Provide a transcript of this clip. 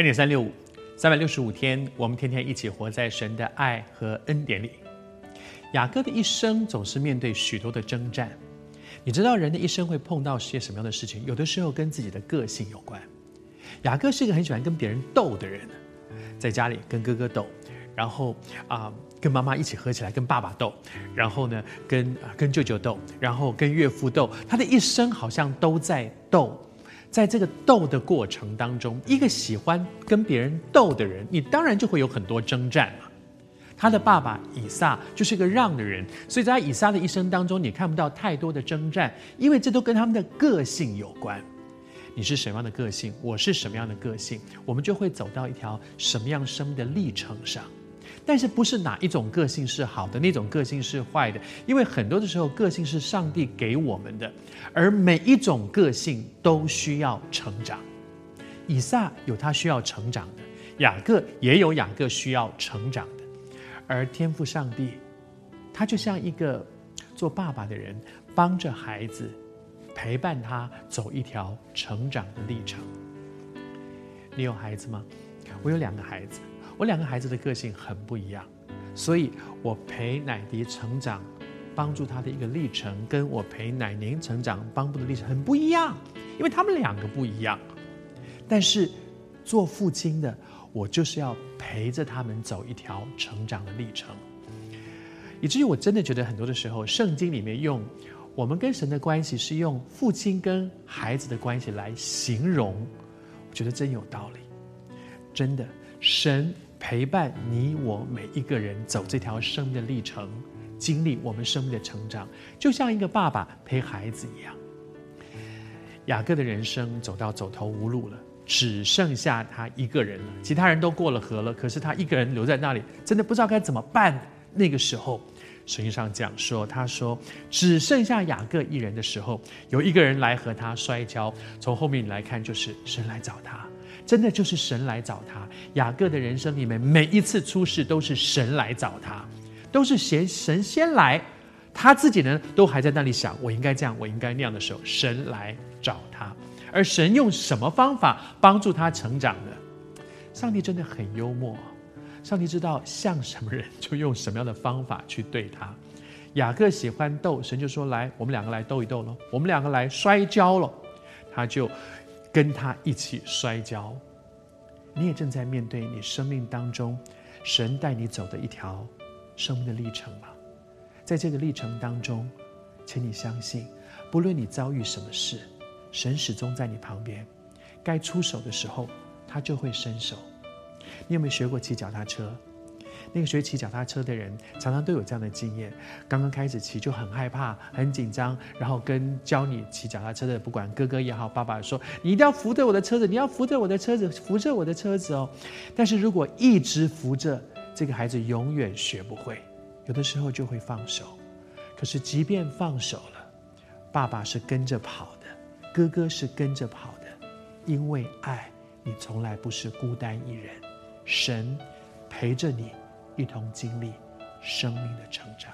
二点三六五，三百六十五天，我们天天一起活在神的爱和恩典里。雅各的一生总是面对许多的征战。你知道人的一生会碰到些什么样的事情？有的时候跟自己的个性有关。雅各是一个很喜欢跟别人斗的人，在家里跟哥哥斗，然后啊、跟妈妈一起合起来跟爸爸斗，然后呢跟、跟舅舅斗，然后跟岳父斗。他的一生好像都在斗。在这个斗的过程当中，一个喜欢跟别人斗的人，你当然就会有很多征战嘛。他的爸爸以撒就是一个让的人，所以在以撒的一生当中，你看不到太多的征战，因为这都跟他们的个性有关。你是什么样的个性，我是什么样的个性，我们就会走到一条什么样生命的历程上。但是不是哪一种个性是好的，那种个性是坏的，因为很多的时候个性是上帝给我们的，而每一种个性都需要成长。以撒有他需要成长的，雅各也有雅各需要成长的。而天赋上帝，他就像一个做爸爸的人，帮着孩子，陪伴他走一条成长的历程。你有孩子吗？我有两个孩子，我两个孩子的个性很不一样，所以我陪奶迪成长，帮助他的一个历程，跟我陪奶宁成长帮助的历程很不一样，因为他们两个不一样。但是做父亲的，我就是要陪着他们走一条成长的历程，以至于我真的觉得很多的时候，圣经里面用我们跟神的关系是用父亲跟孩子的关系来形容，我觉得真有道理。真的，神陪伴你我每一个人走这条生命的历程，经历我们生命的成长，就像一个爸爸陪孩子一样。雅各的人生走到走投无路了。只剩下他一个人了，其他人都过了河了，可是他一个人留在那里，真的不知道该怎么办。那个时候，圣经上讲说，他说只剩下雅各一人的时候，有一个人来和他摔跤。从后面来看，就是神来找他，真的就是神来找他。雅各的人生里面，每一次出事都是神来找他，都是先神先来，他自己呢都还在那里想，我应该这样，我应该那样的时候，神来找他。而神用什么方法帮助他成长呢？上帝真的很幽默，上帝知道像什么人就用什么样的方法去对他。雅各喜欢斗，神就说：“来，我们两个来斗一斗喽，我们两个来摔跤喽。”他就跟他一起摔跤。你也正在面对你生命当中神带你走的一条生命的历程吗？在这个历程当中，请你相信，不论你遭遇什么事。神始终在你旁边，该出手的时候，他就会伸手。你有没有学过骑脚踏车？那个学骑脚踏车的人，常常都有这样的经验：刚刚开始骑就很害怕、很紧张，然后跟教你骑脚踏车的，不管哥哥也好、爸爸说，你一定要扶着我的车子，你要扶着我的车子，扶着我的车子哦。但是如果一直扶着，这个孩子永远学不会，有的时候就会放手。可是即便放手了，爸爸是跟着跑的。哥哥是跟着跑的，因为爱你从来不是孤单一人，神陪着你一同经历生命的成长。